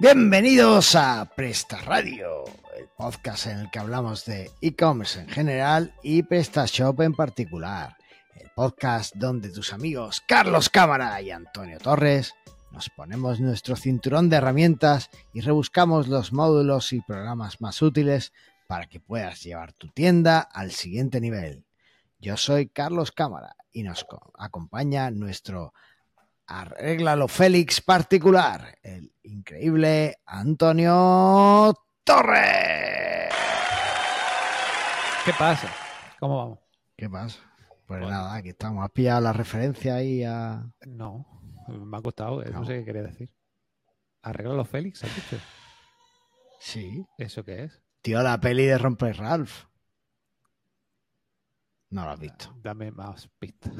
Bienvenidos a Presta Radio, el podcast en el que hablamos de e-commerce en general y PrestaShop en particular. El podcast donde tus amigos Carlos Cámara y Antonio Torres nos ponemos nuestro cinturón de herramientas y rebuscamos los módulos y programas más útiles para que puedas llevar tu tienda al siguiente nivel. Yo soy Carlos Cámara y nos acompaña nuestro Arréglalo Félix particular, el increíble Antonio Torres. ¿Qué pasa? ¿Cómo vamos? ¿Qué pasa? Pues nada, aquí estamos. ¿Has pillado la referencia ahí a...? No, me ha costado, no, sé qué quería decir. ¿Arréglalo Félix, has dicho? Sí. ¿Eso qué es? Tío, la peli de Romper Ralph. No lo has visto. Dame más pistas.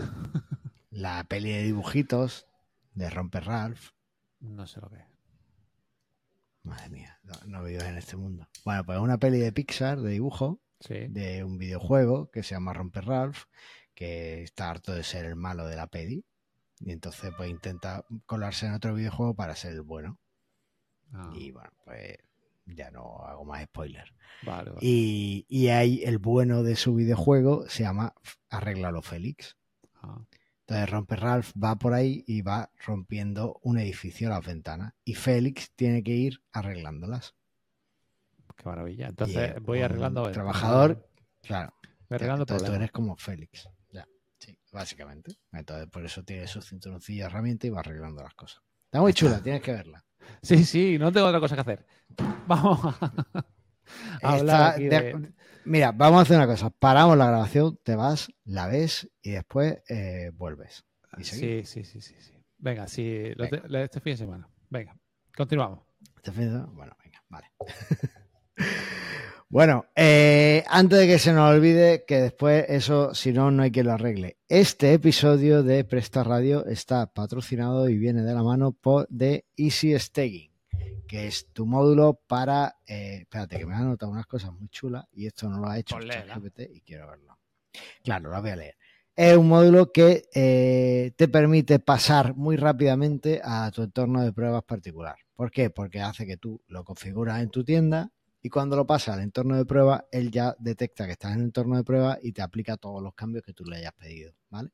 la peli de dibujitos de Romper Ralph. No sé lo que es. Madre mía, no, no en este mundo. Bueno, pues una peli de Pixar, de dibujo, de un videojuego que se llama Romper Ralph, que está harto de ser el malo de la peli. Y entonces pues intenta colarse en otro videojuego para ser el bueno. Ah. Y bueno, pues ya no hago más spoiler. Y, y hay el bueno de su videojuego, se llama Arréglalo Félix. Ah. Entonces Romper Ralph va por ahí y va rompiendo un edificio a las ventanas. Y Félix tiene que ir arreglándolas. Qué maravilla. Entonces voy arreglando. Trabajador, claro. arreglando Entonces tú eres como Félix. Ya, sí, básicamente. Entonces por eso tiene su cinturoncillo de herramienta y va arreglando las cosas. Está muy chula, tienes que verla. Sí, sí, no tengo otra cosa que hacer. Vamos Mira, vamos a hacer una cosa. Paramos la grabación, te vas, la ves y después eh, vuelves. sí, sí, sí, sí, sí. Venga, sí, este fin de semana. Venga, continuamos. Este fin de semana, bueno, venga, vale. bueno, eh, antes de que se nos olvide que después eso, si no, no hay que lo arregle. Este episodio de Presta Radio está patrocinado y viene de la mano por, de Easy Staging que es tu módulo para. Eh, espérate, que me han anotado unas cosas muy chulas y esto no lo ha hecho pues GPT y quiero verlo. Claro, lo voy a leer. Es un módulo que eh, te permite pasar muy rápidamente a tu entorno de pruebas particular. ¿Por qué? Porque hace que tú lo configuras en tu tienda y cuando lo pasas al entorno de prueba, él ya detecta que estás en el entorno de prueba y te aplica todos los cambios que tú le hayas pedido, ¿vale?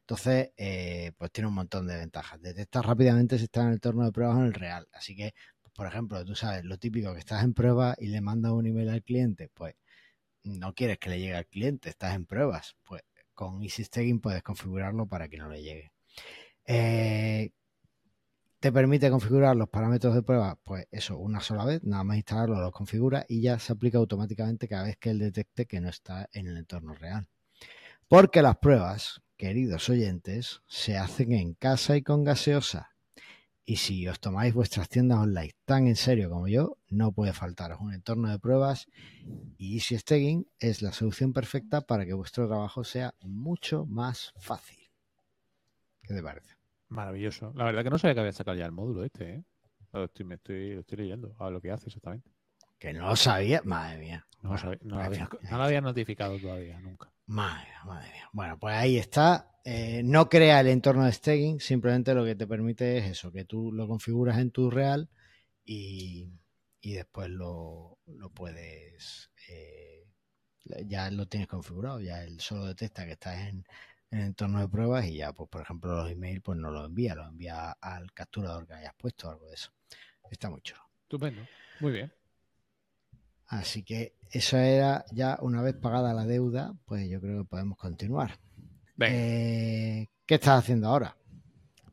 Entonces, eh, pues tiene un montón de ventajas. Detecta rápidamente si estás en el entorno de pruebas o en el real. Así que por ejemplo, tú sabes, lo típico que estás en prueba y le mandas un email al cliente, pues no quieres que le llegue al cliente, estás en pruebas, pues con Easy puedes configurarlo para que no le llegue. Eh, te permite configurar los parámetros de prueba, pues eso, una sola vez, nada más instalarlo, lo configura y ya se aplica automáticamente cada vez que él detecte que no está en el entorno real. Porque las pruebas, queridos oyentes, se hacen en casa y con gaseosa. Y si os tomáis vuestras tiendas online tan en serio como yo, no puede faltaros un entorno de pruebas y Easy Staging es la solución perfecta para que vuestro trabajo sea mucho más fácil. ¿Qué te parece? Maravilloso. La verdad que no sabía que había sacado ya el módulo este, ¿eh? Lo estoy, me estoy, lo estoy leyendo a lo que hace exactamente. Que no lo sabía, madre mía. No, lo había, notificado todavía, nunca. Madre madre mía. Bueno, pues ahí está. Eh, no crea el entorno de staging, simplemente lo que te permite es eso, que tú lo configuras en tu real y, después lo, puedes, eh, ya lo tienes configurado, ya él solo detecta que estás en, el entorno de pruebas y ya, pues por ejemplo, los emails pues no los envía, los envía al capturador que hayas puesto, algo de eso. Está muy chulo. Estupendo, muy bien. Así que eso era ya una vez pagada la deuda, pues yo creo que podemos continuar. Eh, ¿Qué estás haciendo ahora?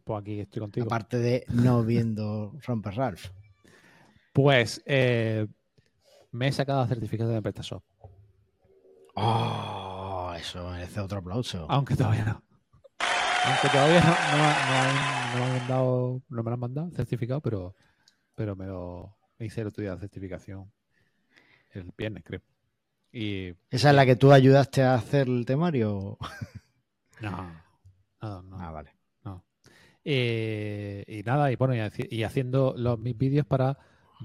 Pues aquí estoy contigo. Aparte de no viendo Romper Ralph. Pues eh, me he sacado el certificado de PrestaShop. Oh, eso merece otro aplauso. Aunque todavía no. Aunque todavía no, me han dado, no me lo han mandado certificado, pero, pero me lo hice el otro día de certificación el viernes, creo. Y, ¿Esa es la que tú ayudaste a hacer el temario? No, no, no. Ah, vale. No. Eh, y nada, y bueno, y, haciendo los, mis vídeos para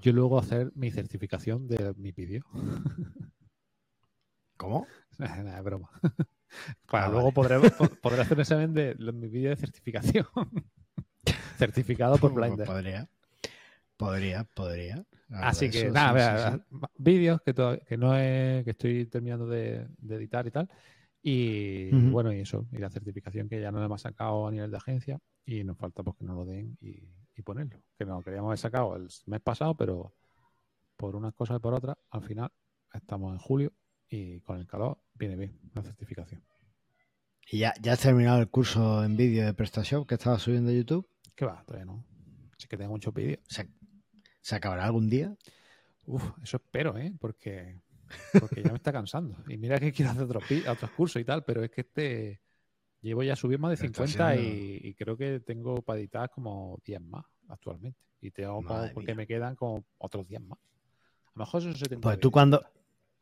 yo luego hacer mi certificación de mi vídeo. ¿Cómo? Nada, es broma. Para ah, luego podré, hacer un examen de mis vídeos de certificación. Certificado por pues Blender. Podría. Podría, Así que nada, vídeos que, que no es, que estoy terminando de, editar y tal. Y bueno, y eso, y la certificación que ya no hemos sacado a nivel de agencia y nos falta pues que nos lo den y, ponerlo. Que no queríamos haber sacado el mes pasado, pero por unas cosas y por otras, al final estamos en julio y con el calor viene bien la certificación. ¿Y ya, ya has terminado el curso en vídeo de PrestaShop que estaba subiendo a YouTube? Que va, todavía no. Sí que tengo muchos vídeos. ¿Se, acabará algún día? Uf, eso espero, ¿eh? Porque, porque ya me está cansando. Y mira que quiero hacer otros, otros cursos y tal, pero es que este llevo ya subido más de 50 y, creo que tengo para editar como 10 más actualmente. Y tengo porque me quedan como otros 10 más. A lo mejor eso se Pues tú cuando,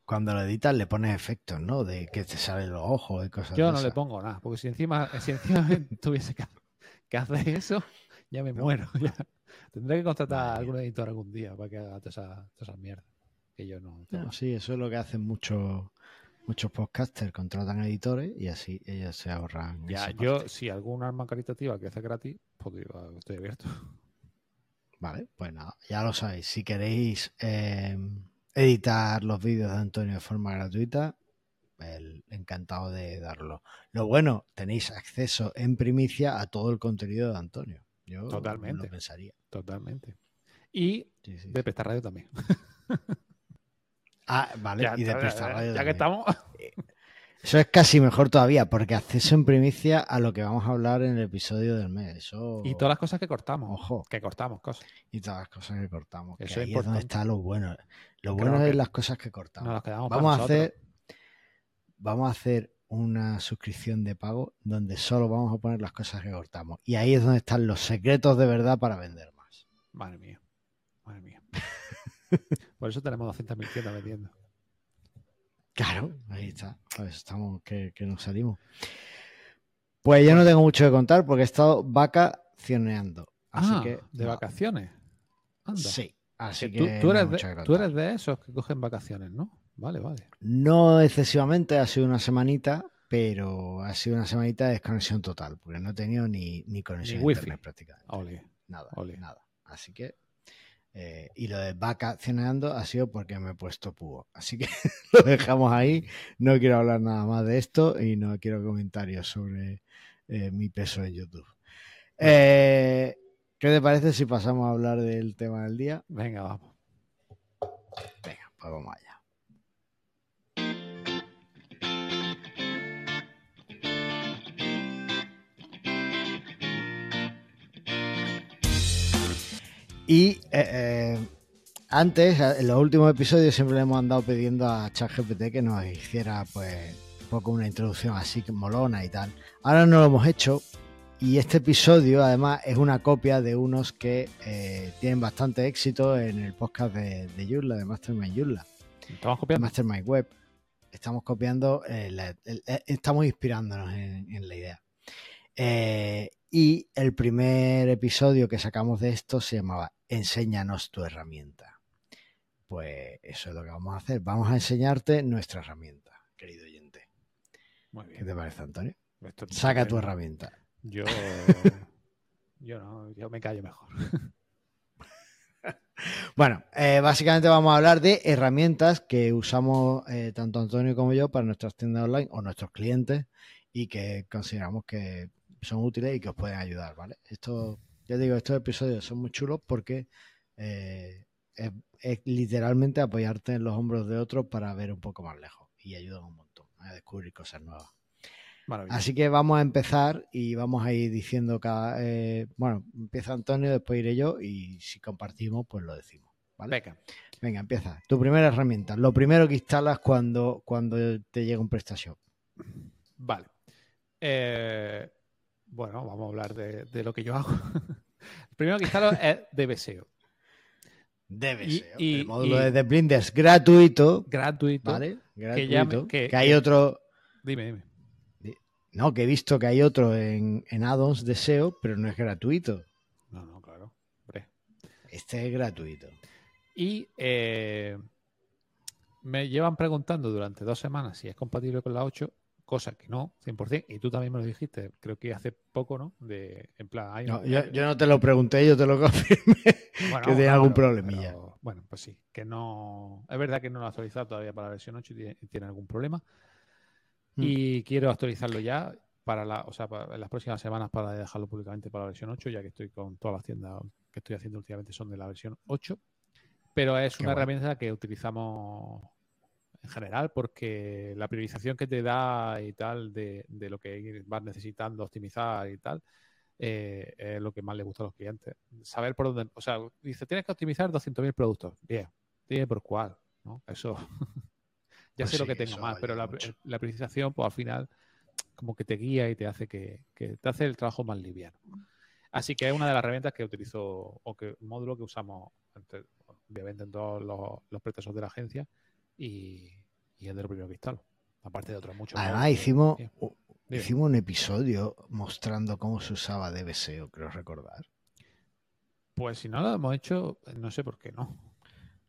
cuando lo editas le pones efectos, ¿no? De que te salen los ojos y cosas Yo no le pongo nada, porque si encima, si encima tuviese que, hacer eso, ya me muero. Tendré que contratar a algún editor algún día para que haga todas esas mierdas que yo no, sí, eso es lo que hacen muchos muchos podcasters, contratan editores y así ellos se ahorran. Ya, yo, si algún arma caritativa que hace gratis, pues estoy abierto. Vale, pues nada, ya lo sabéis. Si queréis eh, editar los vídeos de Antonio de forma gratuita, el, encantado de darlo. Lo bueno, tenéis acceso en primicia a todo el contenido de Antonio. Yo Totalmente. lo pensaría. Totalmente. Y de prestar radio también. ah, vale. y de prestar radio. Ya que estamos. Eh, eso es casi mejor todavía, porque acceso en primicia a lo que vamos a hablar en el episodio del mes. Eso... Y todas las cosas que cortamos. Ojo. Que cortamos cosas. Y todas las cosas que cortamos. Eso es, donde está lo bueno. Lo bueno es las cosas que cortamos. vamos a hacer. Vamos a hacer una suscripción de pago donde solo vamos a poner las cosas que cortamos. Y ahí es donde están los secretos de verdad para vender más. Madre mía. Madre mía. Por eso tenemos 200.000 tiendas vendiendo. Claro, ahí está. Pues estamos que, nos salimos. Pues yo no tengo mucho que contar porque he estado vacacionando. Así ah, que. ¿De vacaciones? Sí. Así que, tú, eres de, tú, eres de, esos que cogen vacaciones, ¿no? Vale, vale. No excesivamente, ha sido una semanita, pero ha sido una semanita de desconexión total, porque no he tenido ni, ni conexión a internet prácticamente. Nada, nada. Así que eh, y lo de vacacionando ha sido porque me he puesto púo. Así que lo dejamos ahí. No quiero hablar nada más de esto y no quiero comentarios sobre eh, mi peso en YouTube. Eh, ¿Qué te parece si pasamos a hablar del tema del día? Venga, vamos. Venga, pues vamos allá. Y eh, eh, antes, en los últimos episodios, siempre le hemos andado pidiendo a ChatGPT que nos hiciera pues un poco una introducción así que molona y tal. Ahora no lo hemos hecho y este episodio además es una copia de unos que eh, tienen bastante éxito en el podcast de, de Yurla, de Mastermind Yurla. ¿Estamos copiando? Mastermind Web. Estamos copiando, estamos inspirándonos en, la idea. Y el primer episodio que sacamos de esto se llamaba enséñanos tu herramienta. Pues eso es lo que vamos a hacer. Vamos a enseñarte nuestra herramienta, querido oyente. Muy bien. ¿Qué te parece, Antonio? Saca tu herramienta. Yo, yo no, yo me callo mejor. Bueno, eh, básicamente vamos a hablar de herramientas que usamos eh, tanto Antonio como yo para nuestras tiendas online o nuestros clientes y que consideramos que son útiles y que os pueden ayudar, ¿vale? Esto ya digo, estos episodios son muy chulos porque eh, es, literalmente apoyarte en los hombros de otros para ver un poco más lejos y ayuda un montón a descubrir cosas nuevas. Así que vamos a empezar y vamos a ir diciendo cada. Eh, bueno, empieza Antonio, después iré yo y si compartimos, pues lo decimos. ¿vale? Venga. Venga, empieza. Tu primera herramienta. Lo primero que instalas cuando, cuando te llega un PrestaShop. Vale. Eh, bueno, vamos a hablar de, lo que yo hago. El primero que instalo es DBSEO. DBSEO. el módulo de Blinders gratuito. Gratuito. ¿Vale? Gratuito. Que, hay otro. Dime, dime. No, que he visto que hay otro en, en addons de SEO, pero no es gratuito. No, no, claro. Este es gratuito. Y eh, me llevan preguntando durante dos semanas si es compatible con la 8 cosa que no, 100%, y tú también me lo dijiste, creo que hace poco, ¿no? De, en plan, hay No, un- yo, yo no te lo pregunté, yo te lo confirmé. bueno, que tenía algún pero- problemilla. pero, bueno, pues sí, que no. Es verdad que no lo he actualizado todavía para la versión 8 y tiene, algún problema. Mm. Y quiero actualizarlo ya para la, o sea, para las próximas semanas para dejarlo públicamente para la versión 8, ya que estoy con todas las tiendas que estoy haciendo últimamente son de la versión 8. Pero es Qué una herramienta que utilizamos en general porque la priorización que te da y tal de, de lo que vas necesitando optimizar y tal eh, es lo que más le gusta a los clientes. Saber por dónde, o sea, dice, tienes que optimizar 200.000 productos. Bien, dime por cuál, ¿no? Eso ya Pues sé lo que tengo más, pero la, la priorización, pues al final, como que te guía y te hace que, que te hace el trabajo más liviano. Así que es una de las herramientas que utilizo, o que un módulo que usamos, obviamente, en todos los, los procesos de la agencia, y, y es de lo primero que instalo. Aparte de otros muchos. Además, módulos. hicimos, hicimos un episodio mostrando cómo se usaba DBSEO, creo recordar. Pues si no lo hemos hecho, no sé por qué no.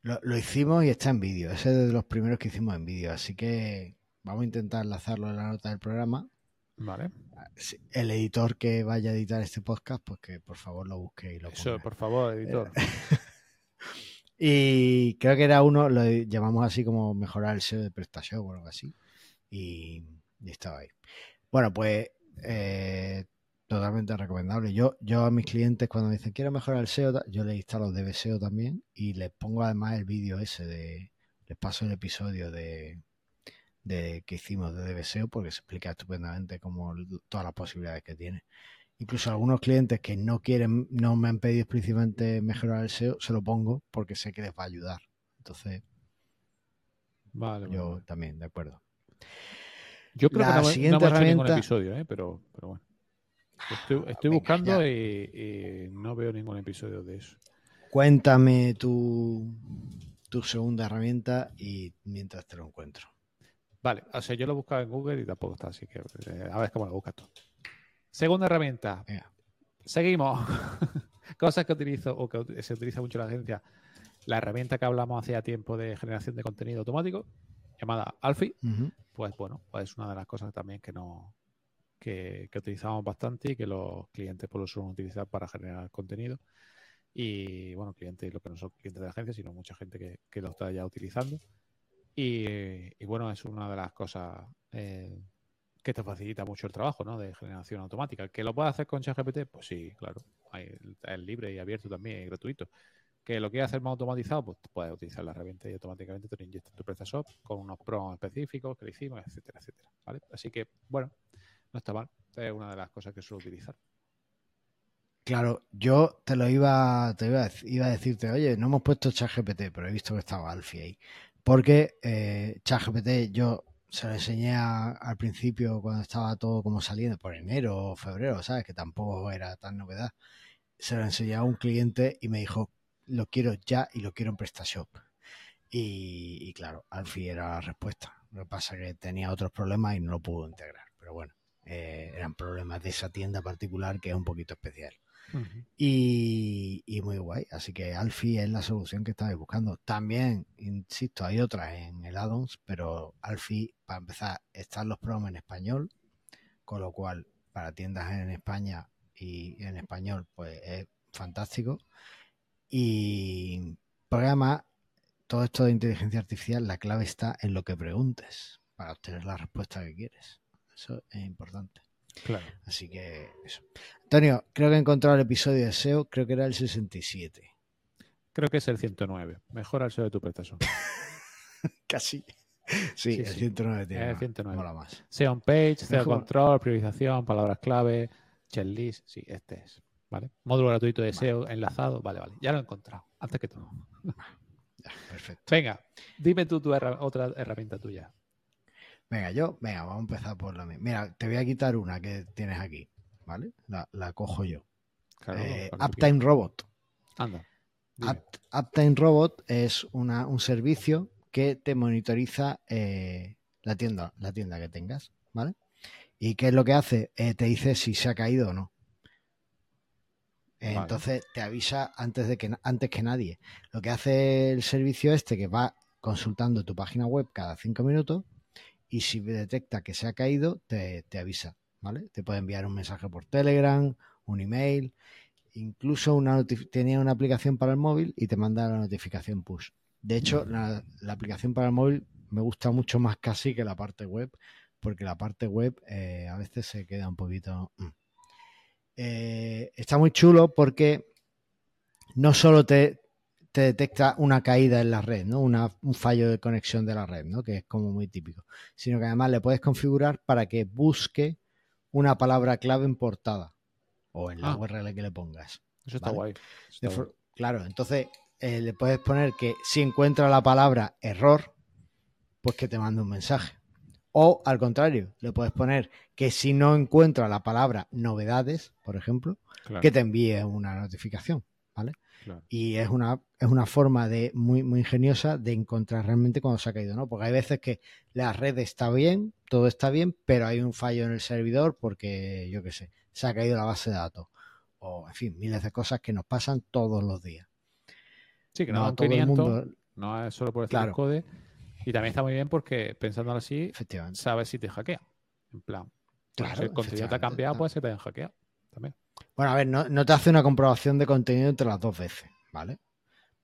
Lo, lo hicimos y está en vídeo. Ese es de los primeros que hicimos en vídeo. Así que vamos a intentar enlazarlo en la nota del programa. Vale. Sí, El editor que vaya a editar este podcast, pues que por favor lo busque y lo Eso, ponga. por favor, editor. Y creo que era uno, lo llamamos así como mejorar el SEO de PrestaShop o algo así. Y, estaba ahí. Bueno, pues eh, totalmente recomendable. Yo, yo a mis clientes cuando me dicen quiero mejorar el SEO, yo les instalo DBSEO también y les pongo además el vídeo ese de, les paso el episodio de, de que hicimos de DBSEO porque se explica estupendamente cómo todas las posibilidades que tiene. Incluso algunos clientes que no quieren, no me han pedido explícitamente mejorar el SEO, se lo pongo porque sé que les va a ayudar. Entonces, Vale, yo vale. también, de acuerdo. Yo creo la que no, siguiente no hemos hecho ningún herramienta- episodio, ¿eh? pero, pero bueno. Estoy, estoy venga, buscando y, y no veo ningún episodio de eso. Cuéntame tu, tu segunda herramienta y mientras te lo encuentro. Vale, o sea, yo lo he buscado en Google y tampoco está, así que eh, a ver cómo lo buscas tú. Segunda herramienta. Seguimos. Cosas que utilizo o que se utiliza mucho en la agencia. La herramienta que hablamos hacía tiempo de generación de contenido automático, llamada Alfie, Ujú. pues bueno, pues es una de las cosas también que no que, que utilizamos bastante y que los clientes pues, lo suelen utilizar para generar contenido. Y bueno, clientes, lo que no son clientes de la agencia, sino mucha gente que, que lo está ya utilizando. Y, y, bueno, es una de las cosas eh, que te facilita mucho el trabajo, ¿no? De generación automática. ¿Que lo puedes hacer con ChatGPT? Pues sí, claro. Es libre y abierto también y gratuito. ¿Que lo quieres hacer más automatizado? Pues puedes utilizar la herramienta y automáticamente te lo inyecta en tu PrestaShop con unos prompts específicos que le hicimos, etcétera, etcétera. ¿vale? Así que, bueno, no está mal. Es una de las cosas que suelo utilizar. Claro, yo te lo iba, te iba iba a decirte, oye, no hemos puesto ChatGPT, pero he visto que estaba Alfie ahí. Porque eh, ChatGPT yo se lo enseñé a- al principio cuando estaba todo como saliendo, por enero o febrero, ¿sabes? Que tampoco era tan novedad. Se lo enseñé a un cliente y me dijo, lo quiero ya y lo quiero en PrestaShop. Y, y claro, Alfie era la respuesta. Lo que pasa es que tenía otros problemas y no lo pudo integrar. Pero bueno, eh, eran problemas de esa tienda particular que es un poquito especial. Y, muy guay. Así que Alfie es la solución que estabais buscando. También, insisto, hay otras en el addons, pero Alfie, para empezar, están los promos en español, con lo cual para tiendas en España y en español, pues es fantástico. Y además, todo esto de inteligencia artificial, la clave está en lo que preguntes para obtener la respuesta que quieres. Eso es importante. Claro. Así que eso. Antonio, creo que he encontrado el episodio de SEO, creo que era el 67. Creo que es el 109. Mejora el SEO de tu prestación. Casi. Sí, Sí, el sí. 109 tiene El más, 109. mola más. SEO on page, SEO control, priorización, palabras clave, checklist. Sí, este es. ¿Vale? Módulo gratuito de SEO enlazado. Vale, vale. Ya lo he encontrado. Antes que todo. Perfecto. Venga, dime tú tu herra- otra herramienta tuya. Venga, yo, venga, vamos a empezar por la mía. Mira, te voy a quitar una que tienes aquí, ¿vale? La, la cojo yo. Claro, Eh, Uptime Robot. Anda. Uptime Robot es una, un servicio que te monitoriza eh, la tienda, la tienda que tengas, ¿vale? ¿Y qué es lo que hace? Eh, te dice si se ha caído o no. Vale. Entonces te avisa antes de que antes que nadie. Lo que hace el servicio este que va consultando tu página web cada cinco minutos y si detecta que se ha caído, te, te avisa, ¿vale? Te puede enviar un mensaje por Telegram, un email, incluso una tenía una aplicación para el móvil y te manda la notificación push. De hecho, la, la, aplicación para el móvil me gusta mucho más casi que la parte web, porque la parte web eh, a veces se queda un poquito... Mm. Eh, está muy chulo porque no solo te, te, detecta una caída en la red, ¿no? Una, un fallo de conexión de la red, ¿no? que es como muy típico, sino que además le puedes configurar para que busque una palabra clave en portada o en la ah. URL que le pongas. Eso está guay. Claro, entonces eh, le puedes poner que si encuentra la palabra error, pues que te mande un mensaje. O al contrario, le puedes poner que si no encuentra la palabra novedades, por ejemplo, que te envíe una notificación, ¿vale? Y es una, es una forma de muy, muy ingeniosa de encontrar realmente cuando se ha caído, ¿no? Porque hay veces que la red está bien, todo está bien, pero hay un fallo en el servidor porque, yo qué sé, se ha caído la base de datos. O, en fin, miles de cosas que nos pasan todos los días. Sí, que no, no todo el mundo... no es solo por el claro. code y también está muy bien porque pensándolo así, sabes si te hackea. En plan, claro, si el contenido te ha cambiado, puede ser que te hayan hackeado también. Bueno, a ver, no, te hace una comprobación de contenido entre las dos veces, ¿vale?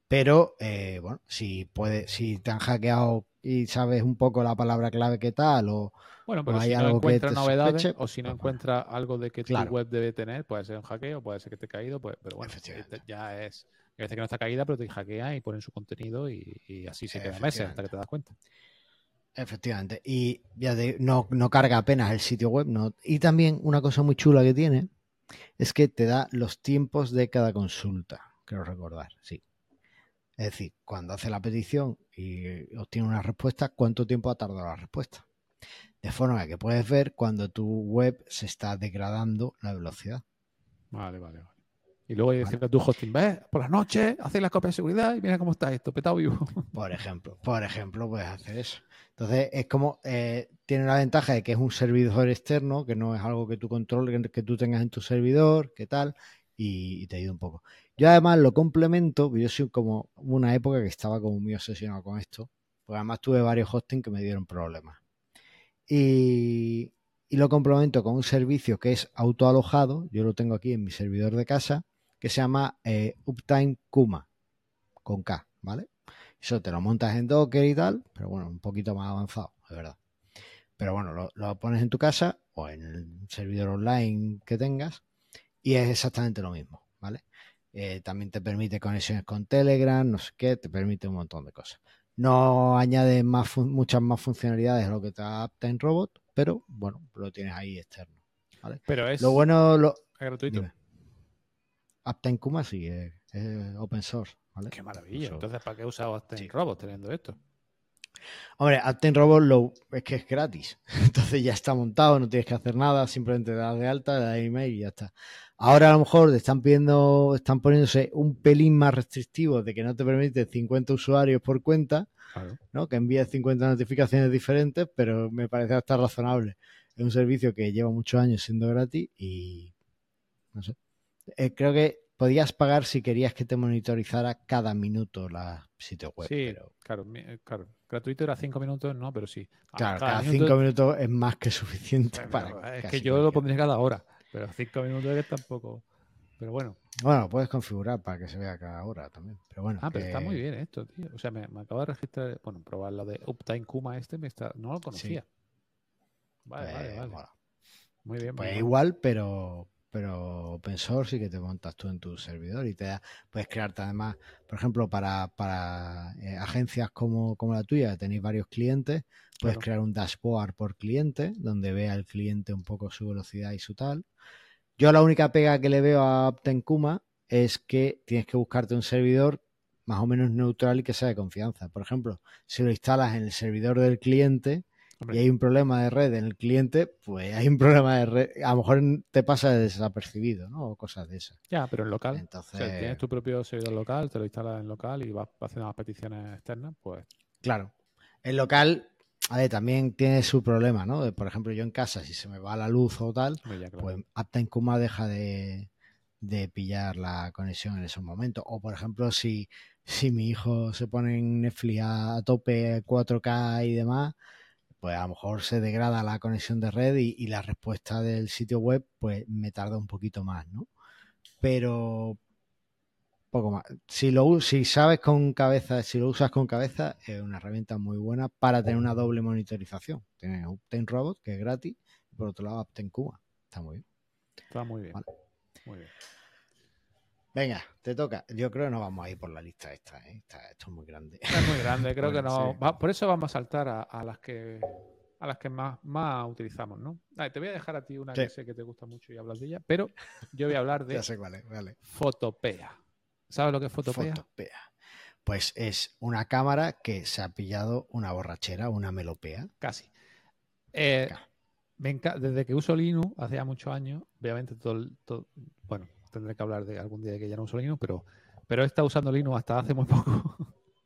Pero, eh, bueno, si puede, si te han hackeado y sabes un poco la palabra clave que tal, o, bueno, pero si no encuentra novedades o si no encuentra algo de que tu web debe tener, puede ser un hackeo, puede ser que te ha caído, pues, pero bueno, ya es hay veces que no está caída, pero te hackea y ponen su contenido y, así se queda meses hasta que te das cuenta. Efectivamente. Y ya no, no, carga apenas el sitio web. No. Y también una cosa muy chula que tiene es que te da los tiempos de cada consulta. Quiero recordar, sí. Es decir, cuando hace la petición y obtiene una respuesta, cuánto tiempo ha tardado la respuesta. De forma que puedes ver cuando tu web se está degradando la velocidad. Vale, vale, vale. Y luego hay decirle a tu hosting, ves, por la noche, haces la copia de seguridad y mira cómo está esto, petado vivo. Por ejemplo, por ejemplo, puedes hacer eso. Entonces, es como, eh, tiene la ventaja de que es un servidor externo, que no es algo que tú controles, que, tú tengas en tu servidor, qué tal, y, te ayuda un poco. Yo además lo complemento, yo soy como una época que estaba como muy obsesionado con esto, porque además tuve varios hosting que me dieron problemas. Y, y lo complemento con un servicio que es autoalojado, yo lo tengo aquí en mi servidor de casa, que se llama eh, Uptime Kuma, con K, ¿vale? Eso te lo montas en Docker y tal, pero bueno, un poquito más avanzado, de verdad. Pero bueno, lo, pones en tu casa o en el servidor online que tengas y es exactamente lo mismo, ¿vale? Eh, también te permite conexiones con Telegram, no sé qué, te permite un montón de cosas. No añade más muchas más funcionalidades a lo que te da Uptime Robot, pero bueno, lo tienes ahí externo. ¿vale? Pero es lo bueno lo, gratuito. Uptime Kuma sí, es, open source. ¿vale? Qué maravilla. Entonces, ¿para qué he usado Robot teniendo esto? Hombre, Uptime Robot lo, es que es gratis. Entonces ya está montado, no tienes que hacer nada, simplemente das de alta, das email y ya está. Ahora a lo mejor te están pidiendo, están poniéndose un pelín más restrictivo de que no te permite 50 usuarios por cuenta, ¿no? Que envíes 50 notificaciones diferentes, pero me parece hasta razonable. Es un servicio que lleva muchos años siendo gratis y no sé, eh, creo que podías pagar si querías que te monitorizara cada minuto la sitio web. Sí, claro, eh, claro. Gratuito era cinco minutos, no, pero sí. Claro, cada, cinco minutos es más que suficiente para. Es que yo lo pondría cada hora, pero cinco minutos es tampoco. Pero bueno. Bueno, puedes configurar para que se vea cada hora también. Pero bueno. Ah, pero está muy bien esto, tío. O sea, me, acabo de registrar, bueno, probar lo de Uptime Kuma este, me está, no lo conocía. Vale, vale, pues, vale. Muy bien. Pues igual, pero, pero open source y que te montas tú en tu servidor y te da, puedes crearte además, por ejemplo, para, para eh, agencias como, como, la tuya, tenéis varios clientes, puedes crear un dashboard por cliente donde vea el cliente un poco su velocidad y su tal. Yo la única pega que le veo a Kuma es que tienes que buscarte un servidor más o menos neutral y que sea de confianza. Por ejemplo, si lo instalas en el servidor del cliente, y hay un problema de red en el cliente, pues hay un problema de red. A lo mejor te pasa desapercibido, ¿no? O cosas de esas. Ya, pero en local. Entonces, tienes tu propio servidor local, te lo instalas en local y vas haciendo las peticiones externas, pues. Claro. En local, a ver, también tiene su problema, ¿no? Por ejemplo, yo en casa, si se me va la luz o tal, pues Uptime Kuma deja de, de pillar la conexión en esos momentos. O, por ejemplo, si, si mi hijo se pone en Netflix a tope 4K y demás pues a lo mejor se degrada la conexión de red y, y la respuesta del sitio web, pues me tarda un poquito más, ¿no? Pero poco más. Si lo si sabes con cabeza, si lo usas con cabeza, es una herramienta muy buena para tener una doble monitorización. Tienes Uptime Robot, que es gratis, y por otro lado Uptime Cuba. Está muy bien. Está muy bien. Vale. Muy bien. Venga, te toca. Yo creo que no vamos a ir por la lista esta, ¿eh? Esta- esto es muy grande. Es muy grande, creo que no. sí. va- por eso vamos a saltar a, a las que a las que más, más utilizamos, ¿no? Ah, te voy a dejar a ti una que sé que te gusta mucho y hablas de ella, pero yo voy a hablar de Ya sé cuál es, vale. Fotopea. ¿Sabes lo que es Fotopea? Fotopea. Pues es una cámara que se ha pillado una borrachera, una melopea. Casi. Eh, me desde que uso Linux, hace ya muchos años, obviamente todo, todo- bueno, tendré que hablar de algún día de que ya no uso Linux, pero, pero he estado usando Linux hasta hace muy poco.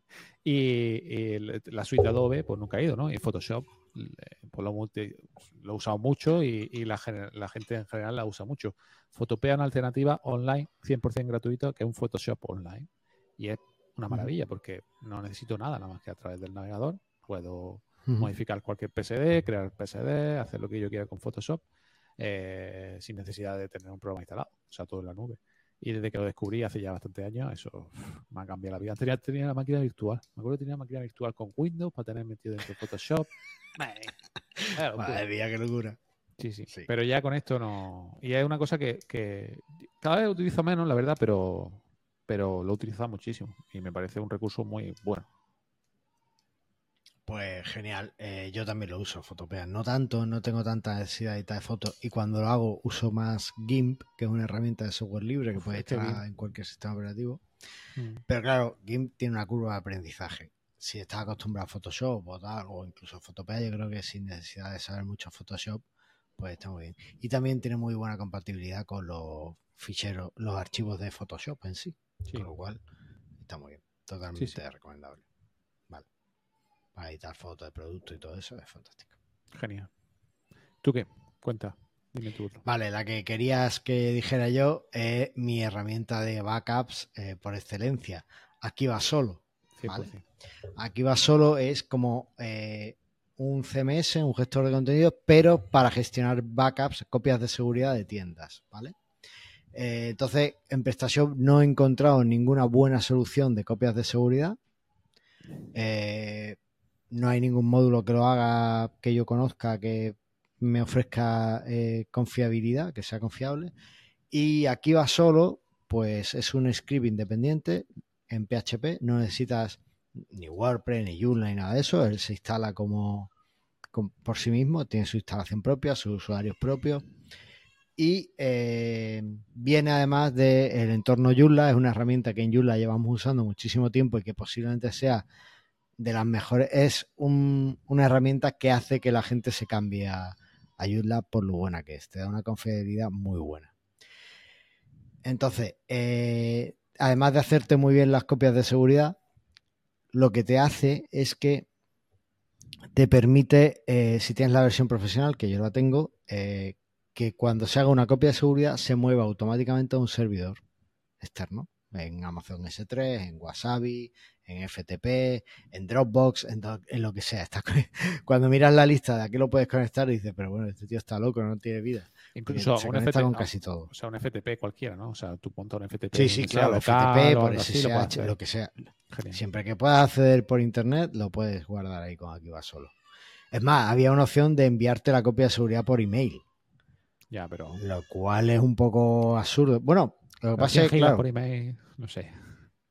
y, la suite de Adobe, pues nunca he ido, ¿no? Y Photoshop, eh, pues lo, multi- lo he usado mucho y, y la, la gente en general la usa mucho. Fotopea es una alternativa online, 100% gratuita, que es un Photoshop online. Y es una maravilla porque no necesito nada, nada más que a través del navegador puedo modificar cualquier PSD, crear PSD, hacer lo que yo quiera con Photoshop, eh, sin necesidad de tener un programa instalado, o sea, todo en la nube. Y desde que lo descubrí hace ya bastante años, eso me ha cambiado la vida. Antes tenía, tenía la máquina virtual. Me acuerdo que tenía la máquina virtual con Windows para tener metido dentro de Photoshop. Madre mía. Madre qué locura. Sí, sí, Sí. Pero ya con esto no. Y es una cosa que, que cada vez utilizo menos, la verdad, pero, pero lo he utilizado muchísimo. Y me parece un recurso muy bueno. Pues genial, Eh, yo también lo uso, Fotopea. No tanto, no tengo tanta necesidad de editar fotos y cuando lo hago uso más GIMP, que es una herramienta de software libre que puede es que estar en cualquier sistema operativo. Mm. Pero claro, GIMP tiene una curva de aprendizaje. Si estás acostumbrado a Photoshop o tal, o incluso a Fotopea, yo creo que sin necesidad de saber mucho Photoshop, pues está muy bien. Y también tiene muy buena compatibilidad con los ficheros, los archivos de Photoshop en sí. Sí. Con lo cual, está muy bien. Totalmente Sí, sí. recomendable. Editar fotos de producto y todo eso es fantástico. Genial. ¿Tú qué? Cuenta. Dime tú. Vale, la que querías que dijera yo es mi herramienta de backups eh, por excelencia. Aquí va solo. 100%. Vale. Aquí va solo es como eh, un CMS, un gestor de contenido, pero para gestionar backups, copias de seguridad de tiendas, ¿vale? Eh, entonces, en PrestaShop no he encontrado ninguna buena solución de copias de seguridad. Eh, no hay ningún módulo que lo haga que yo conozca que me ofrezca eh, confiabilidad, que sea confiable. Y aquí va solo, pues es un script independiente en PHP, no necesitas ni WordPress, ni Joomla, ni nada de eso. Él se instala como, com- por sí mismo, tiene su instalación propia, sus usuarios propios. Y eh, viene además del entorno Joomla, es una herramienta que en Joomla llevamos usando muchísimo tiempo y que posiblemente sea de las mejores. Es un- una herramienta que hace que la gente se cambie a, a por lo buena que es. Te da una confiabilidad muy buena. Entonces, eh, además de hacerte muy bien las copias de seguridad, lo que te hace es que te permite, eh, si tienes la versión profesional, que yo la tengo, eh, que cuando se haga una copia de seguridad se mueva automáticamente a un servidor externo, en Amazon S3, en Wasabi, en FTP, en Dropbox, en, lo que sea. Está cuando miras la lista de a qué lo puedes conectar, dices, pero bueno, este tío está loco, no tiene vida. Incluso se un FTP, con casi todo. o sea, un FTP cualquiera, ¿no? O sea, tú montas un FTP. Sí, sí, claro, local FTP, por lo SSH, hacer. lo que sea. Genial. Siempre que puedas acceder por internet, lo puedes guardar ahí con aquí va solo. Es más, había una opción de enviarte la copia de seguridad por email, Ya, pero. lo cual es un poco absurdo. Bueno, lo que pasa 100 es que, claro, por email, no sé.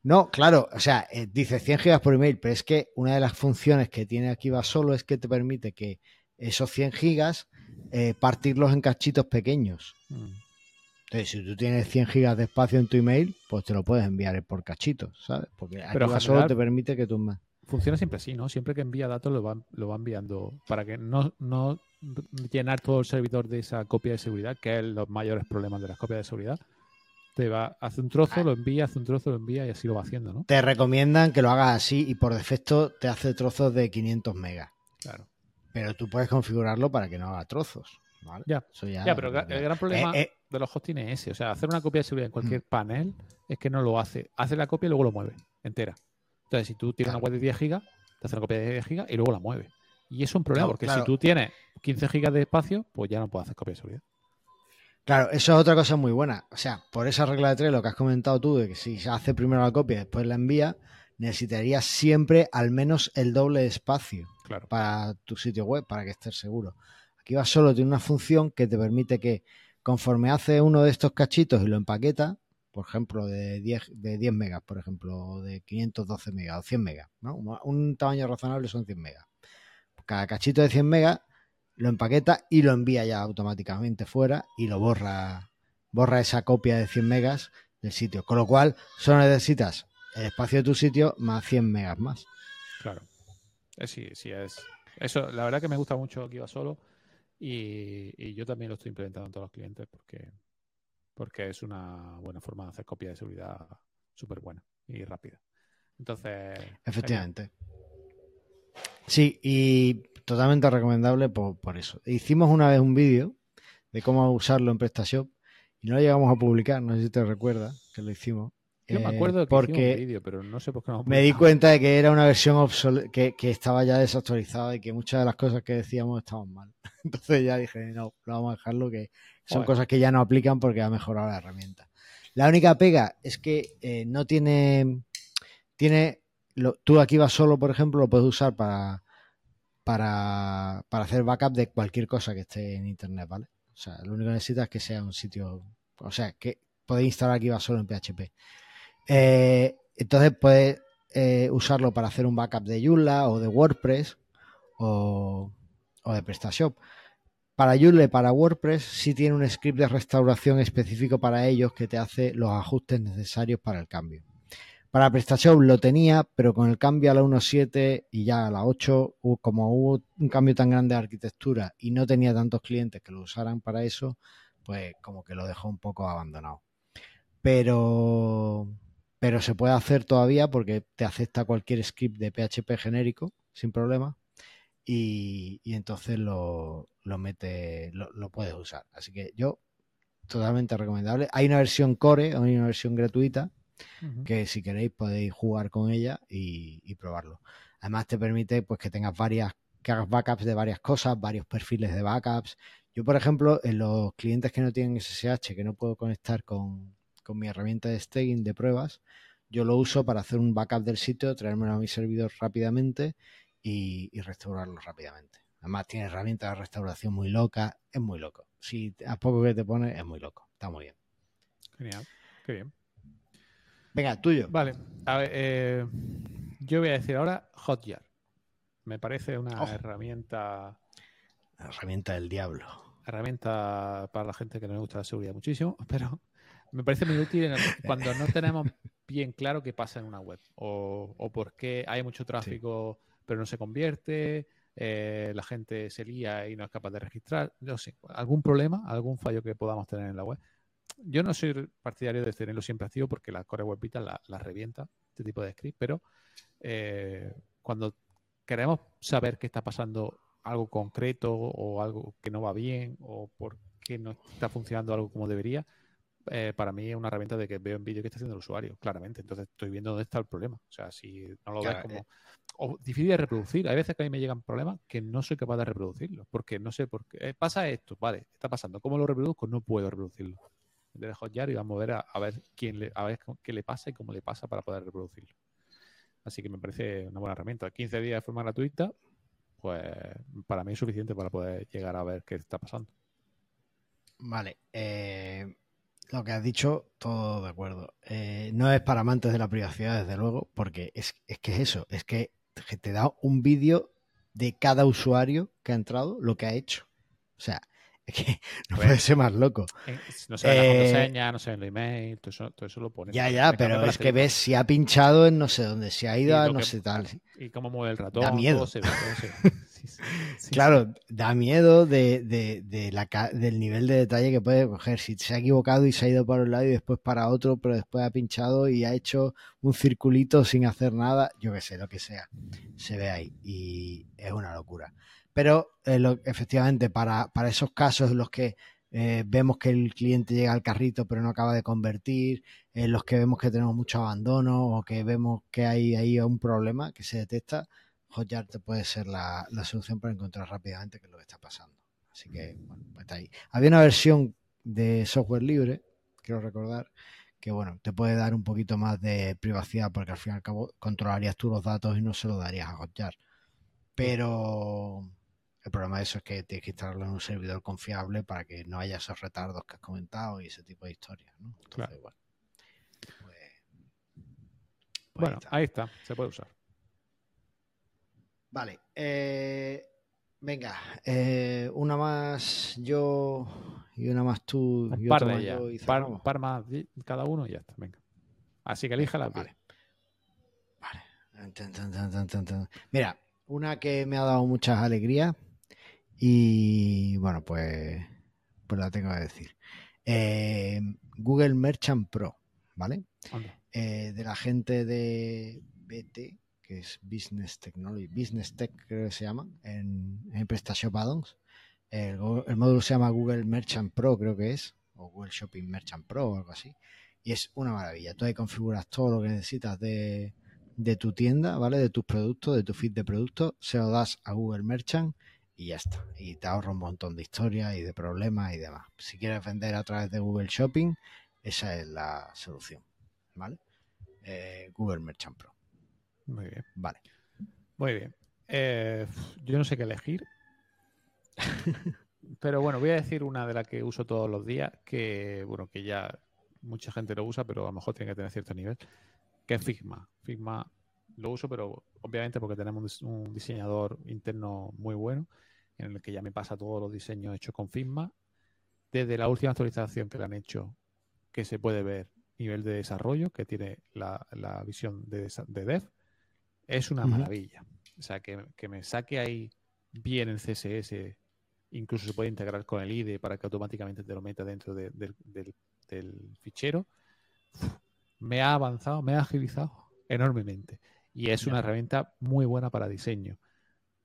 No, claro, o sea, eh, dice 100 gigas por email, pero es que una de las funciones que tiene aquí va solo es que te permite que esos 100 gigas eh, partirlos en cachitos pequeños. Mm. Entonces, si tú tienes 100 gigas de espacio en tu email, pues te lo puedes enviar por cachitos, ¿sabes? Porque aquí Pero va solo te permite que tú más. Funciona siempre así, ¿no? Siempre que envía datos lo va, lo va enviando para que no, no llenar todo el servidor de esa copia de seguridad, que es los mayores problemas de las copias de seguridad. Te va, hace un trozo, Ah. lo envía, hace un trozo, lo envía y así lo va haciendo, ¿no? Te recomiendan que lo hagas así y por defecto te hace trozos de 500 megas. Claro. Pero tú puedes configurarlo para que no haga trozos. ¿vale? Ya. Eso ya, Ya, pero el gran problema Eh, eh, de los hosting es ese. O sea, hacer una copia de seguridad en Mm. cualquier panel es que no lo hace. Hace la copia y luego lo mueve entera. Entonces, si tú tienes una web de 10 gigas, te hace una copia de 10 gigas y luego la mueve. Y es un problema, No, porque claro. si tú tienes 15 gigas de espacio, pues ya no puedes hacer copia de seguridad. Claro, eso es otra cosa muy buena. O sea, por esa regla de tres, lo que has comentado tú, de que si se hace primero la copia y después la envía, necesitarías siempre al menos el doble de espacio Claro. para tu sitio web, para que estés seguro. Aquí va solo tiene una función que te permite que conforme hace uno de estos cachitos y lo empaqueta, por ejemplo, de 10, de 10 megas, por ejemplo, de 512 megas o 100 megas, ¿no? Un tamaño razonable son 100 megas. Cada cachito de 100 megas lo empaqueta y lo envía ya automáticamente fuera y lo borra, borra esa copia de 100 megas del sitio. Con lo cual, solo necesitas el espacio de tu sitio más 100 megas más. Claro. Eh, sí, sí, es. Eso, la verdad que me gusta mucho aquí va solo. Y, y yo también lo estoy implementando en todos los clientes porque, porque es una buena forma de hacer copia de seguridad súper buena y rápida. Entonces. Efectivamente. Sí, y totalmente recomendable por, por eso. Hicimos una vez un vídeo de cómo usarlo en PrestaShop y no lo llegamos a publicar, no sé si te recuerdas que lo hicimos. Yo me Eh, acuerdo que porque un vídeo, pero no sé por qué no me di cuenta de que era una versión que, que estaba ya desactualizada y que muchas de las cosas que decíamos estaban mal. Entonces ya dije, no, lo vamos a dejarlo, que son cosas que ya no aplican porque ha mejorado la herramienta. La única pega es que eh, no tiene, tiene, lo- tú aquí vas solo, por ejemplo, lo puedes usar para, para, para hacer backup de cualquier cosa que esté en internet, ¿vale? O sea, lo único que necesitas es que sea un sitio, o sea, que podéis instalar aquí va solo en PHP. Eh, entonces puedes eh, usarlo para hacer un backup de Joomla o de WordPress o, o de PrestaShop. Para Joomla y para WordPress sí tiene un script de restauración específico para ellos que te hace los ajustes necesarios para el cambio. Para PrestaShop lo tenía, pero con el cambio a la 1.7 y ya a la 8, hu- como hubo un cambio tan grande de arquitectura y no tenía tantos clientes que lo usaran para eso, pues como que lo dejó un poco abandonado. Pero, pero se puede hacer todavía porque te acepta cualquier script de PHP genérico sin problema y, y entonces lo, lo mete, lo, lo puedes usar. Así que yo, totalmente recomendable. Hay una versión core, hay una versión gratuita Que si queréis podéis jugar con ella y, y probarlo. Además te permite pues que tengas varias, que hagas backups de varias cosas, varios perfiles de backups. Yo, por ejemplo, en los clientes que no tienen SSH, que no puedo conectar con, con mi herramienta de staging de pruebas, yo lo uso para hacer un backup del sitio, traérmelo a mi servidor rápidamente y, y restaurarlo rápidamente. Además tiene herramientas de restauración muy locas, es muy loco. Si a poco que te pone, es muy loco. Está muy bien. Genial. Qué bien. Venga, tuyo. Vale. A ver, eh, yo voy a decir ahora Hotjar. Me parece una herramienta La herramienta del diablo. herramienta para la gente que no le gusta la seguridad muchísimo, pero me parece muy útil en el- cuando no tenemos bien claro qué pasa en una web o, o por qué hay mucho tráfico pero no se convierte, eh, la gente se lía y no es capaz de registrar, no sé, algún problema, algún fallo que podamos tener en la web. Yo no soy partidario de tenerlo siempre activo porque la Core Web la revienta, este tipo de script, pero eh, cuando queremos saber qué está pasando algo concreto o algo que no va bien o por qué no está funcionando algo como debería, eh, para mí es una herramienta de que veo en vídeo que está haciendo el usuario, claramente. Entonces estoy viendo dónde está el problema. O sea, si no lo Claro, ves como... eh. O difícil de reproducir. Hay veces que a mí me llegan problemas que no soy capaz de reproducirlo. Porque no sé por qué. eh, pasa esto, vale, está pasando. ¿Cómo lo reproduzco? No puedo reproducirlo. Dejo ya y vamos a ver a, a ver quién le, a ver qué le pasa y cómo le pasa para poder reproducirlo. Así que me parece una buena herramienta. 15 días de forma gratuita, pues para mí es suficiente para poder llegar a ver qué está pasando. Vale. eh, lo que has dicho, todo de acuerdo. Eh, no es para amantes de la privacidad, desde luego, porque es, es que es eso, es que te da un vídeo de cada usuario que ha entrado, lo que ha hecho. O sea, es que no puede ser más loco. Eh, No se ven Eh, las contraseñas, no se ven los emails, todo eso, todo eso lo pones. Ya, ya, pero es que ves si ha pinchado en no sé dónde, si ha ido a no que- sé tal. Y cómo mueve el ratón. miedo. todo se ve, todo se ve. Sí, sí, sí, Claro, da miedo de, de- de la, del nivel de detalle que puede coger. Si se ha equivocado y se ha ido para un lado y después para otro, pero después ha pinchado y ha hecho un circulito sin hacer nada, yo qué sé, lo que sea, se ve ahí y es una locura. Pero eh, lo- efectivamente, para, para esos casos en los que eh, vemos que el cliente llega al carrito pero no acaba de convertir, en los que vemos que tenemos mucho abandono o que vemos que hay ahí un problema que se detecta, Hotjar te puede ser la, la, solución para encontrar rápidamente qué es lo que está pasando. Así que, bueno, pues está ahí. Había una versión de software libre, quiero recordar, que bueno, te puede dar un poquito más de privacidad porque al fin y al cabo controlarías tú los datos y no se los darías a Hotjar. Pero el problema de eso es que tienes que instalarlo en un servidor confiable para que no haya esos retardos que has comentado y ese tipo de historias, ¿no? Entonces, Claro. bueno, pues- pues Bueno, ahí está. ahí está, se puede usar. Vale. eh, venga, eh, una más yo y una más tú Un par de ellas. Par, par más cada uno y ya está. Venga. Así que elíjala. Vale. Vale. Tan. Mira, una que me ha dado muchas alegrías y bueno, pues, pues la tengo que decir. Eh, Google Merchant Pro, ¿vale? Eh, de la gente de BT, que es Business Technology, Business Tech creo que se llama, en, en PrestaShop Addons. El módulo se llama Google Merchant Pro, creo que es, o Google Shopping Merchant Pro o algo así. Y es una maravilla. Tú ahí configuras todo lo que necesitas de, de tu tienda, ¿vale? De tus productos, de tu feed de productos, se lo das a Google Merchant y ya está. Y te ahorra un montón de historias y de problemas y demás. Si quieres vender a través de Google Shopping, esa es la solución, ¿vale? Eh, Google Merchant Pro, Muy bien. vale. Muy bien. Eh, yo no sé qué elegir. Pero bueno, voy a decir una de las que uso todos los días, que bueno, que ya mucha gente lo usa, pero a lo mejor tiene que tener cierto nivel, que es Figma. Figma lo uso, pero obviamente porque tenemos un dis- un diseñador interno muy bueno, en el que ya me pasa todos los diseños hechos con Figma. Desde la última actualización que le han hecho, que se puede ver nivel de desarrollo, que tiene la, la visión de, dev, es una maravilla. O sea, que, que me saque ahí bien el CSS, incluso se puede integrar con el IDE para que automáticamente te lo meta dentro de- del, del- del fichero. Uf, me ha avanzado, me ha agilizado enormemente. Y es una herramienta muy buena para diseño.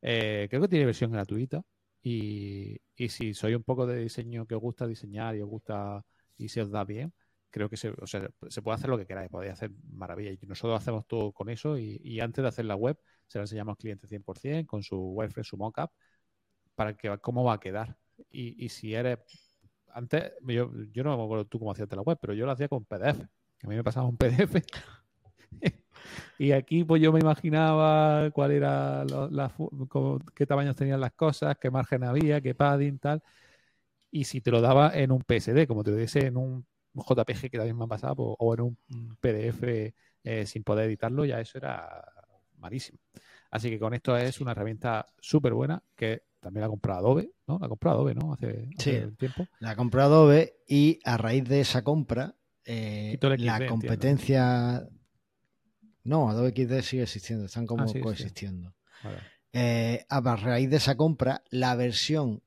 Eh, creo que tiene versión gratuita. Y, y si soy un poco de diseño que os gusta diseñar y os gusta y se os da bien, creo que se, o se puede hacer lo que queráis, podéis hacer maravillas. Y nosotros hacemos todo con eso y, y antes de hacer la web se la enseñamos al cliente 100% con su wireframe, su mockup, para que cómo va a quedar. Y, y si eres... Antes, yo, yo no me acuerdo tú cómo hacías la web, pero yo lo hacía con PDF. A mí me pasaba un PDF. y aquí pues yo me imaginaba cuál era lo- la cómo- qué tamaños tenían las cosas, qué margen había, qué padding, tal. Y si te lo daba en un PSD, como te lo diese en un JPG que también me ha pasado, o- o en un PDF eh, sin poder editarlo, ya eso era malísimo. Así que con esto es una herramienta súper buena que también la ha comprado Adobe, ¿no? La ha comprado Adobe, ¿no? Hace, tiempo. La compró Adobe y a raíz de esa compra, eh, la entiendo. No, Adobe XD sigue existiendo, están como Ah, sí, sí. coexistiendo. Vale. Eh, a raíz de esa compra, la versión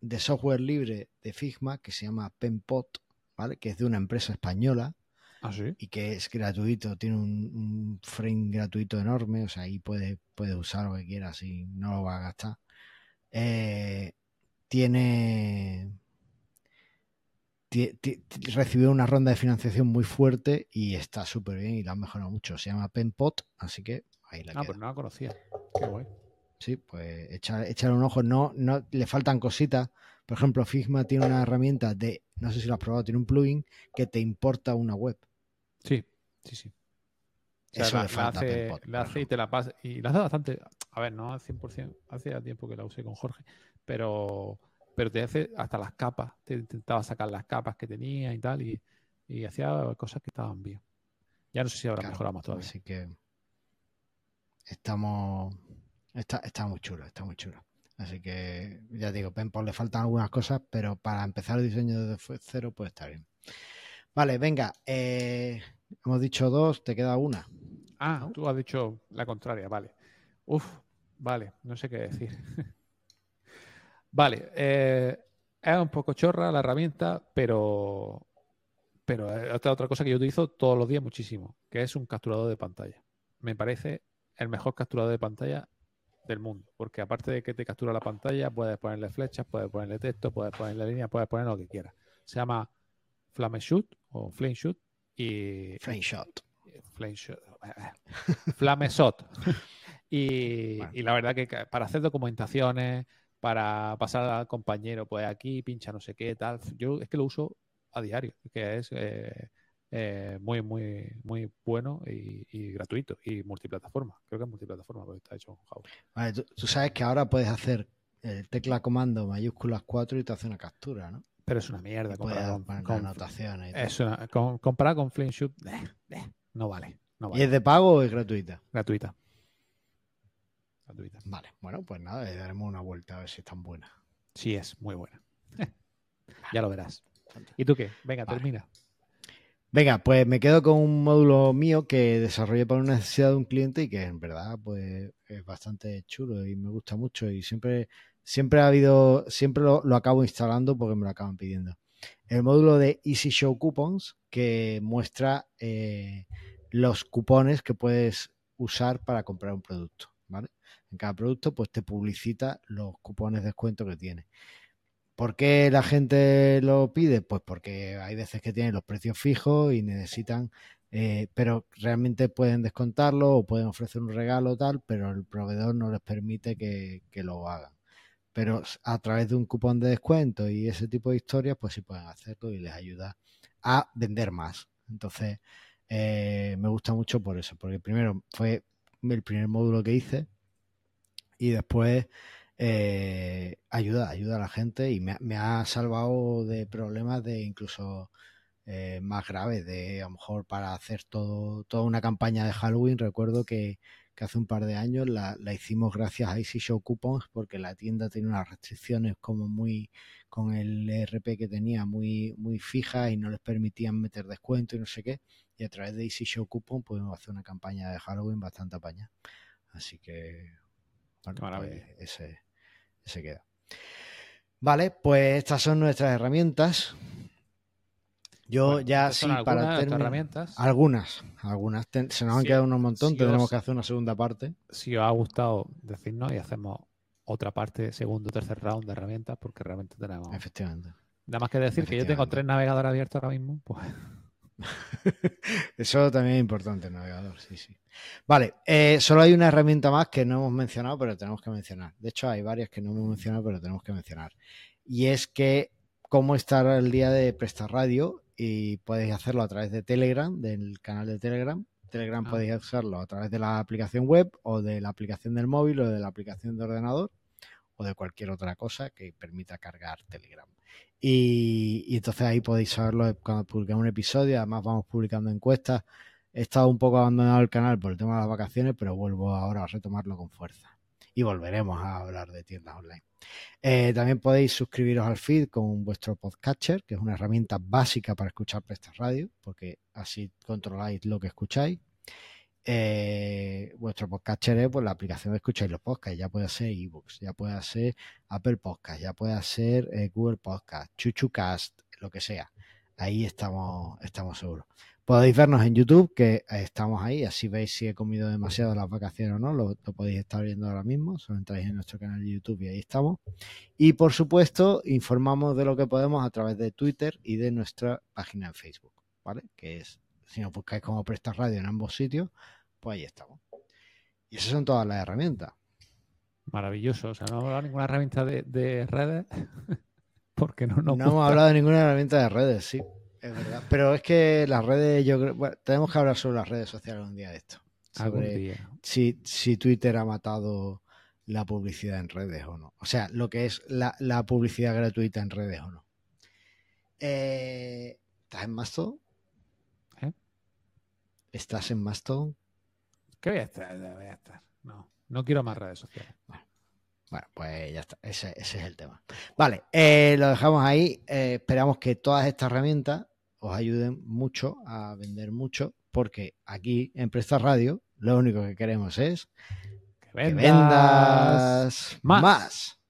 de software libre de Figma, que se llama Penpot, ¿vale? que es de una empresa española Ah, sí. y que es gratuito, tiene un, un frame gratuito enorme, o sea, ahí puedes puede usar lo que quieras y no lo vas a gastar. Eh, tiene ti- ti- ti- recibió una ronda de financiación muy fuerte y está súper bien y la han mejorado mucho. Se llama Penpot, así que ahí la Ah, queda. pues no la conocía. Qué guay. Sí, pues echar, echar un ojo. No, no le faltan cositas. Por ejemplo, Figma tiene una herramienta de, no sé si lo has probado, tiene un plugin que te importa una web. Sí, sí, sí. O sea, Eso la, le falta hace, Penpot, la hace y te la pasa. Y la hace bastante. A ver, no al 100%. Hace ya tiempo que la usé con Jorge. Pero, pero te hace hasta las capas. Te intentaba sacar las capas que tenía y tal. Y, y hacía cosas que estaban bien. Ya no sé si Claro, mejorado más todavía. Así que estamos. Está, está muy chulo, está muy chulo. Así que ya digo, Penpot le faltan algunas cosas, pero para empezar el diseño desde cero, pues está bien. Vale, venga. eh, hemos dicho dos, te queda una. Ah, tú has dicho la contraria, vale. Uf, vale, no sé qué decir. vale, eh, es un poco chorra la herramienta, pero, pero es otra, otra cosa que yo utilizo todos los días muchísimo, que es un capturador de pantalla. Me parece el mejor capturador de pantalla del mundo, porque aparte de que te captura la pantalla, puedes ponerle flechas, puedes ponerle texto, puedes ponerle línea, puedes poner lo que quieras. Se llama Flameshoot o Flameshoot y Frame shot. Flame Shot. Flameshot. Y, Bueno. y la verdad que para hacer documentaciones, para pasar al compañero, pues aquí pincha no sé qué, tal. Yo es que lo uso a diario, que es eh, eh, muy, muy, muy bueno y, y gratuito y multiplataforma. Creo que es multiplataforma porque está hecho con Java. Vale, tú, tú sabes que ahora puedes hacer el tecla comando mayúsculas 4 y te hace una captura, ¿no? Pero es una mierda comparado con, con- anotaciones. es una- con- comparado con Flameshoot, eh, eh, no vale. No ¿Y es de pago o es gratuita? Gratuita. Gratuita. Vale, bueno, pues nada, le daremos una vuelta a ver si es tan buena. Sí, es muy buena. ya lo verás. ¿Y tú qué? Venga, Vale. termina. Venga, pues me quedo con un módulo mío que desarrollé para una necesidad de un cliente y que en verdad pues es bastante chulo y me gusta mucho y siempre siempre ha habido siempre lo, lo acabo instalando porque me lo acaban pidiendo. El módulo de Easy Show Coupons que muestra eh, los cupones que puedes usar para comprar un producto, ¿vale? En cada producto pues te publicita los cupones de descuento que tiene. ¿Por qué la gente lo pide? Pues porque hay veces que tienen los precios fijos y necesitan, eh, pero realmente pueden descontarlo o pueden ofrecer un regalo tal, pero el proveedor no les permite que, lo hagan. Pero a través de un cupón de descuento y ese tipo de historias, pues sí pueden hacerlo y les ayuda a vender más. Entonces, eh, me gusta mucho por eso, porque primero fue el primer módulo que hice y después eh, ayuda, ayuda a la gente y me, ha- salvado de problemas de incluso eh, más graves, de a lo mejor para hacer todo, toda una campaña de Halloween. Recuerdo que, que hace un par de años la, la hicimos gracias a Easy Show Coupons porque la tienda tenía unas restricciones como muy con el ERP que tenía muy, muy fijas y no les permitían meter descuento y no sé qué. Y a través de Easy Show Coupon pudimos hacer una campaña de Halloween bastante apañada. Así que, maravilla. pues ese, ese queda. Vale, pues estas son nuestras herramientas. Yo Bueno, ya sí, algunas para terminar. herramientas. Algunas, algunas. Ten- se nos han Sí, quedado unos montón, sí tendremos os- que hacer una segunda parte. Si os ha gustado, decirnos y hacemos otra parte, segundo tercer round de herramientas, porque realmente tenemos. Efectivamente. Nada más que decir que yo tengo tres navegadores abiertos ahora mismo, pues Eso también es importante, el navegador, sí, sí. Vale, eh, solo hay una herramienta más que no hemos mencionado, pero tenemos que mencionar. De hecho, hay varias que no hemos mencionado, pero tenemos que mencionar. Y es que cómo estar al día de Presta Radio y podéis hacerlo a través de Telegram, del canal de Telegram. Telegram Ah. podéis hacerlo a través de la aplicación web o de la aplicación del móvil o de la aplicación de ordenador o de cualquier otra cosa que permita cargar Telegram. Y, entonces ahí podéis saberlo cuando publicamos un episodio. Además, vamos publicando encuestas. He estado un poco abandonado el canal por el tema de las vacaciones, pero vuelvo ahora a retomarlo con fuerza. Y volveremos a hablar de tiendas online. Eh, también podéis suscribiros al feed con vuestro podcatcher, que es una herramienta básica para escuchar Prestas Radio, porque así controláis lo que escucháis. Eh, vuestro podcatcher es pues, la aplicación de escucháis los podcasts, ya puede ser ebooks, ya puede ser Apple Podcast, ya puede ser eh, Google Podcast, ChuchuCast, lo que sea. Ahí estamos, estamos seguros. Podéis vernos en YouTube, que estamos ahí, así veis si he comido demasiado las vacaciones o no, lo, lo podéis estar viendo ahora mismo, solo entráis en nuestro canal de YouTube y ahí estamos. Y por supuesto, informamos de lo que podemos a través de Twitter y de nuestra página en Facebook, ¿vale? Que es, si nos buscáis como Presta Radio en ambos sitios, pues ahí estamos. Y esas son todas las herramientas. maravilloso. O sea, no hemos hablado de ninguna herramienta de, de redes porque no nos no hemos hablado de ninguna herramienta de redes, sí, es verdad. Pero es que las redes, yo creo, bueno, tenemos que hablar sobre las redes sociales un día de esto. Algún Sobre día. si, si Twitter ha matado la publicidad en redes o no. O sea, lo que es la, la publicidad gratuita en redes o no. Eh, ¿Estás en Mastodon? ¿Estás en Mastodon? ¿Qué voy a estar? Voy a estar. No, no quiero más redes sociales. Bueno, pues ya está. Ese, ese es el tema. Vale, eh, lo dejamos ahí. Eh, esperamos que todas estas herramientas os ayuden mucho a vender mucho, porque aquí en Presta Radio lo único que queremos es Que que vendas. vendas más. más.